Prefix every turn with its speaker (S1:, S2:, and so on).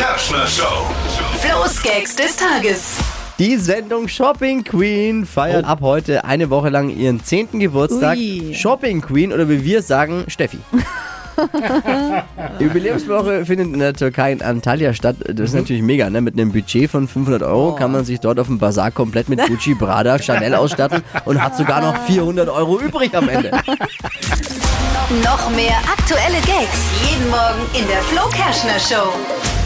S1: Kerschner Show.
S2: Flo's Gags des Tages.
S3: Die Sendung Shopping Queen feiert oh. ab heute eine Woche lang ihren 10. Geburtstag.
S4: Ui.
S3: Shopping Queen oder wie wir sagen, Steffi. Die Jubiläumswoche findet in der Türkei in Antalya statt. Das ist mhm. natürlich mega, ne? Mit einem Budget von 500 Euro oh. kann man sich dort auf dem Bazar komplett mit Gucci, Prada, Chanel ausstatten und hat sogar noch 400 Euro übrig am Ende.
S2: Noch mehr aktuelle Gags jeden Morgen in der Flo Kerschner Show.